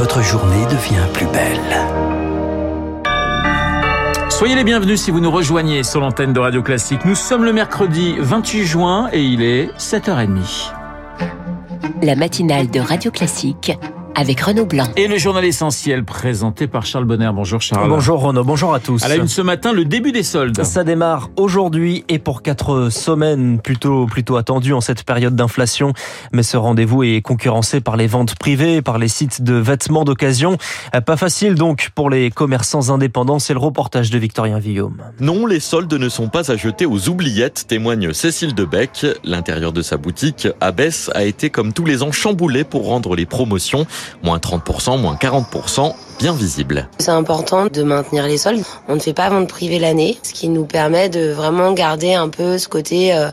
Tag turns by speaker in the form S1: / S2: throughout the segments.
S1: votre journée devient plus belle.
S2: Soyez les bienvenus si vous nous rejoignez sur l'antenne de Radio Classique. Nous sommes le mercredi 28 juin et il est 7h30.
S3: La matinale de Radio Classique avec Renaud Blanc.
S2: Et le journal essentiel présenté par Charles Bonner. Bonjour Charles.
S4: Bonjour Renaud, bonjour à tous.
S2: À la une ce matin, le début des soldes.
S4: Ça démarre aujourd'hui et pour quatre semaines plutôt plutôt attendu en cette période d'inflation. Mais ce rendez-vous est concurrencé par les ventes privées, par les sites de vêtements d'occasion. Pas facile donc pour les commerçants indépendants. C'est le reportage de Victorien Villaume.
S5: Non, les soldes ne sont pas à jeter aux oubliettes, témoigne Cécile Debec. L'intérieur de sa boutique, Abbesse, a été comme tous les ans chamboulé pour rendre les promotions moins 30%, moins 40%, bien visible.
S6: C'est important de maintenir les soldes. On ne fait pas vente privée l'année, ce qui nous permet de vraiment garder un peu ce côté euh,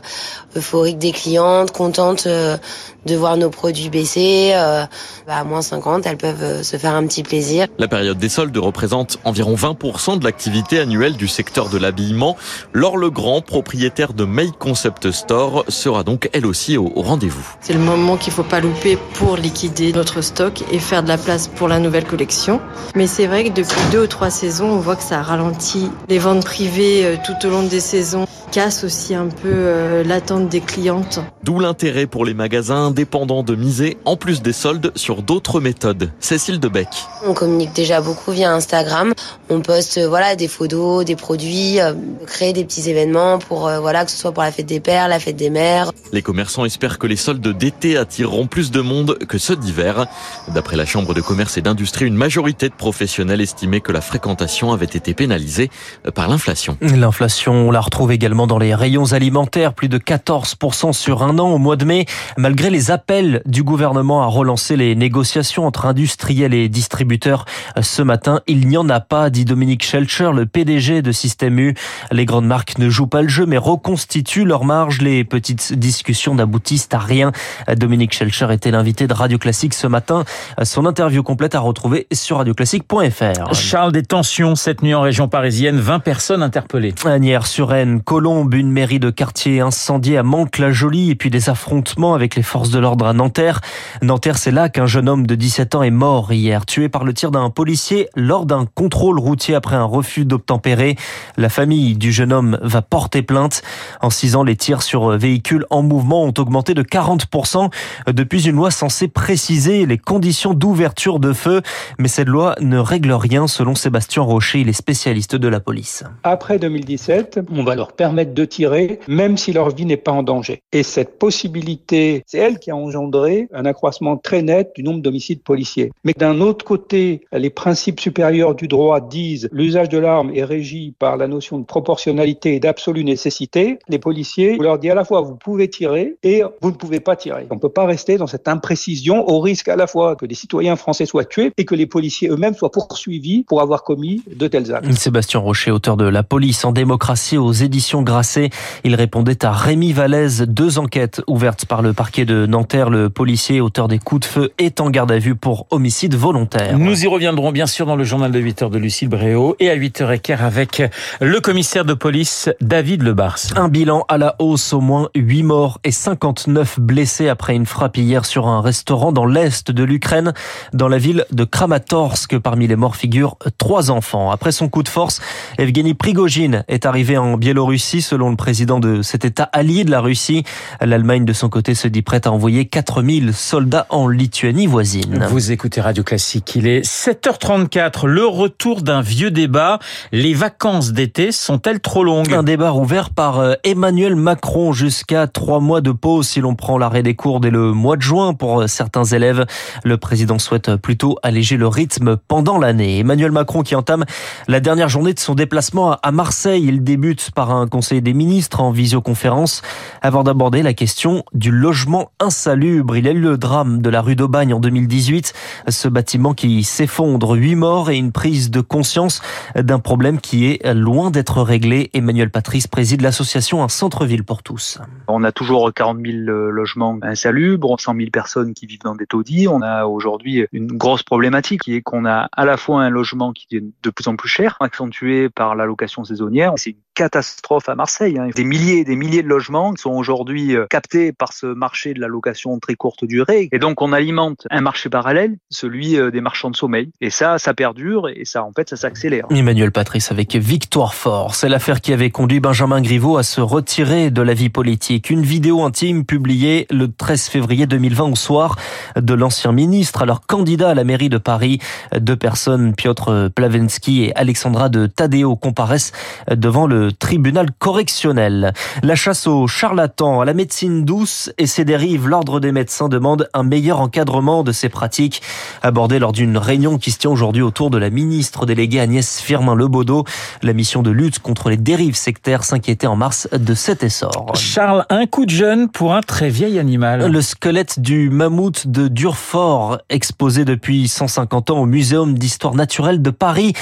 S6: euphorique des clientes, contentes euh, de voir nos produits baisser. Euh, bah, à moins 50, elles peuvent se faire un petit plaisir.
S5: La période des soldes représente environ 20% de l'activité annuelle du secteur de l'habillement. Laure Legrand, propriétaire de May Concept Store, sera donc elle aussi au rendez-vous.
S7: C'est le moment qu'il faut pas louper pour liquider notre stock et faire de la place pour la nouvelle collection. Mais c'est vrai que depuis deux ou trois saisons, on voit que ça ralentit les ventes privées euh, tout au long des saisons casse aussi un peu euh, l'attente des clientes.
S5: D'où l'intérêt pour les magasins indépendants de miser, en plus des soldes, sur d'autres méthodes. Cécile Debec.
S6: On communique déjà beaucoup via Instagram. On poste euh, voilà des photos, des produits, euh, créer des petits événements pour voilà que ce soit pour la fête des pères, la fête des mères.
S5: Les commerçants espèrent que les soldes d'été attireront plus de monde que ceux d'hiver. D'après la Chambre de commerce et d'industrie, une majorité professionnels estimaient que la fréquentation avait été pénalisée par l'inflation.
S4: L'inflation, on la retrouve également dans les rayons alimentaires, plus de 14% sur un an au mois de mai, malgré les appels du gouvernement à relancer les négociations entre industriels et distributeurs. Ce matin, il n'y en a pas, dit Dominique Schelcher, le PDG de Système U. Les grandes marques ne jouent pas le jeu, mais reconstituent leur marge. Les petites discussions n'aboutissent à rien. Dominique Schelcher était l'invité de Radio Classique ce matin. Son interview complète à retrouver sur radioclassique.fr.
S2: Charles, des tensions cette nuit en région parisienne, 20 personnes interpellées.
S4: Agnières sur Rennes, Colombe, une mairie de quartier incendiée à Mantes-la-Jolie et puis des affrontements avec les forces de l'ordre à Nanterre. Nanterre, c'est là qu'un jeune homme de 17 ans est mort hier, tué par le tir d'un policier lors d'un contrôle routier après un refus d'obtempérer. La famille du jeune homme va porter plainte. En 6 ans, les tirs sur véhicules en mouvement ont augmenté de 40% depuis une loi censée préciser les conditions d'ouverture de feu. Mais cette loi ne règle rien selon Sébastien Rocher, il est spécialiste de la police.
S8: Après 2017, on va leur permettre de tirer, même si leur vie n'est pas en danger. Et cette possibilité, c'est elle qui a engendré un accroissement très net du nombre d'homicides policiers. Mais d'un autre côté, les principes supérieurs du droit disent l'usage de l'arme est régi par la notion de proportionnalité et d'absolue nécessité. Les policiers, vous leur dites à la fois vous pouvez tirer et vous ne pouvez pas tirer. On ne peut pas rester dans cette imprécision au risque à la fois que des citoyens français soient tués et que les policiers eux-mêmes soient poursuivis pour avoir commis de tels actes.
S4: Sébastien Rocher, auteur de La police en démocratie aux éditions Grasset. Il répondait à Rémi Vallès. Deux enquêtes ouvertes par le parquet de Nanterre. Le policier, auteur des coups de feu, est en garde à vue pour homicide volontaire.
S2: Nous y reviendrons bien sûr dans le journal de 8h de Lucille Bréau et à 8h15 avec le commissaire de police David Lebars.
S4: Un bilan à la hausse, au moins 8 morts et 59 blessés après une frappe hier sur un restaurant dans l'est de l'Ukraine, dans la ville de Kramatorsk. Parmi les morts figurent trois enfants. Après son coup de force, Evgeny Prigogine est arrivé en Biélorussie selon le président de cet État allié de la Russie. L'Allemagne, de son côté, se dit prête à envoyer 4000 soldats en Lituanie voisine.
S2: Vous écoutez Radio Classique. Il est 7h34. Le retour d'un vieux débat. Les vacances d'été sont-elles trop longues?
S4: Un débat ouvert par euh, Emmanuel Macron jusqu'à trois mois de pause si l'on prend l'arrêt des cours dès le mois de juin pour euh, certains élèves. Le président souhaite plutôt alléger le rythme pendant l'année. Emmanuel Macron qui entame la dernière journée de son déplacement à Marseille. Il débute par un conseil des ministres en visioconférence avant d'aborder la question du logement insalubre. Il eu le drame de la rue d'Aubagne en 2018, ce bâtiment qui s'effondre, huit morts et une prise de conscience d'un problème qui est loin d'être réglé. Emmanuel Patrice préside l'association Un centre-ville pour tous.
S9: On a toujours 40 000 logements insalubres, 100 000 personnes qui vivent dans des taudis. On a aujourd'hui une grosse problématique qui est qu'on a à la fois un logement qui est de plus en plus cher, accentué par la location saisonnière. Catastrophe à Marseille. Hein. Des milliers et des milliers de logements sont aujourd'hui euh, captés par ce marché de la location très courte durée. Et donc, on alimente un marché parallèle, celui euh, des marchands de sommeil. Et ça, ça perdure et ça, en fait, ça s'accélère.
S4: Emmanuel Patrice avec Victoire Fort. C'est l'affaire qui avait conduit Benjamin Griveaux à se retirer de la vie politique. Une vidéo intime publiée le 13 février 2020 au soir de l'ancien ministre, alors candidat à la mairie de Paris. Deux personnes, Piotr Plavensky et Alexandra de Tadeo, comparaissent devant le tribunal correctionnel. La chasse aux charlatans, à la médecine douce et ses dérives, l'ordre des médecins demande un meilleur encadrement de ces pratiques. Abordé lors d'une réunion qui se tient aujourd'hui autour de la ministre déléguée Agnès Firmin-Lebaudot, la mission de lutte contre les dérives sectaires s'inquiétait en mars de cet essor.
S2: Charles, un coup de jeune pour un très vieil animal.
S4: Le squelette du mammouth de Durfort, exposé depuis 150 ans au Muséum d'histoire naturelle de Paris.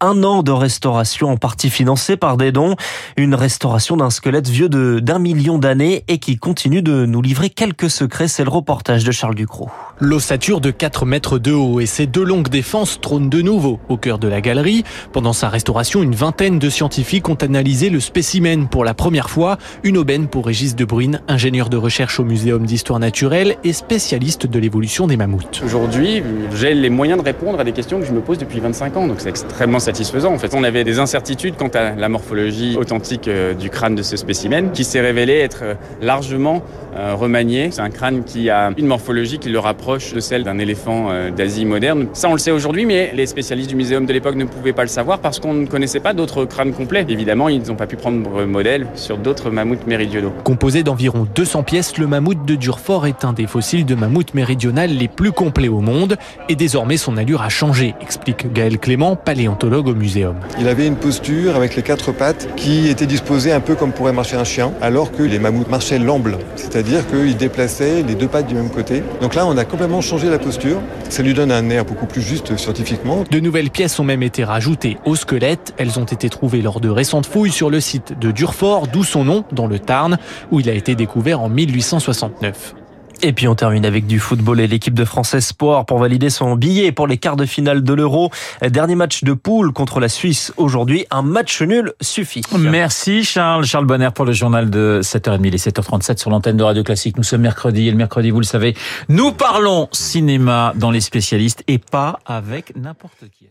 S4: Un an de restauration en partie financée par des dons. Une restauration d'un squelette vieux de d'un million d'années et qui continue de nous livrer quelques secrets. C'est le reportage de Charles Ducrot.
S10: L'ossature de 4 mètres de haut et ses deux longues défenses trônent de nouveau au cœur de la galerie. Pendant sa restauration, une vingtaine de scientifiques ont analysé le spécimen pour la première fois. Une aubaine pour Régis De Bruyne, ingénieur de recherche au Muséum d'histoire naturelle et spécialiste de l'évolution des mammouths.
S11: Aujourd'hui, j'ai les moyens de répondre à des questions que je me pose depuis 25 ans, donc c'est extrêmement satisfaisant. En fait, on avait des incertitudes quant à la morphologie authentique euh, du crâne de ce spécimen, qui s'est révélé être euh, largement euh, remanié. C'est un crâne qui a une morphologie qui le rapproche de celle d'un éléphant d'Asie moderne. Ça, on le sait aujourd'hui, mais les spécialistes du muséum de l'époque ne pouvaient pas le savoir parce qu'on ne connaissait pas d'autres crânes complets. Évidemment, ils n'ont pas pu prendre modèle sur d'autres mammouths méridionaux.
S10: Composé d'environ 200 pièces, le mammouth de Durfort est un des fossiles de mammouth méridional les plus complets au monde et désormais son allure a changé, explique Gaël Clément, paléontologue au muséum.
S12: Il avait une posture avec les quatre pattes qui était disposée un peu comme pourrait marcher un chien, alors que les mammouths marchaient l'amble, c'est-à-dire qu'ils déplaçaient les deux pattes du même côté. Donc là, on a complètement changé la posture. Ça lui donne un air beaucoup plus juste scientifiquement.
S10: De nouvelles pièces ont même été rajoutées au squelette. Elles ont été trouvées lors de récentes fouilles sur le site de Durfort, d'où son nom, dans le Tarn, où il a été découvert en 1869.
S4: Et puis on termine avec du football et l'équipe de France Espoir pour valider son billet pour les quarts de finale de l'Euro. Dernier match de poule contre la Suisse aujourd'hui. Un match nul suffit.
S2: Merci Charles. Charles Bonner pour le journal de 7h30 et 7h37 sur l'antenne de Radio Classique. Nous sommes mercredi et le mercredi, vous le savez, nous parlons cinéma dans les spécialistes et pas avec n'importe qui.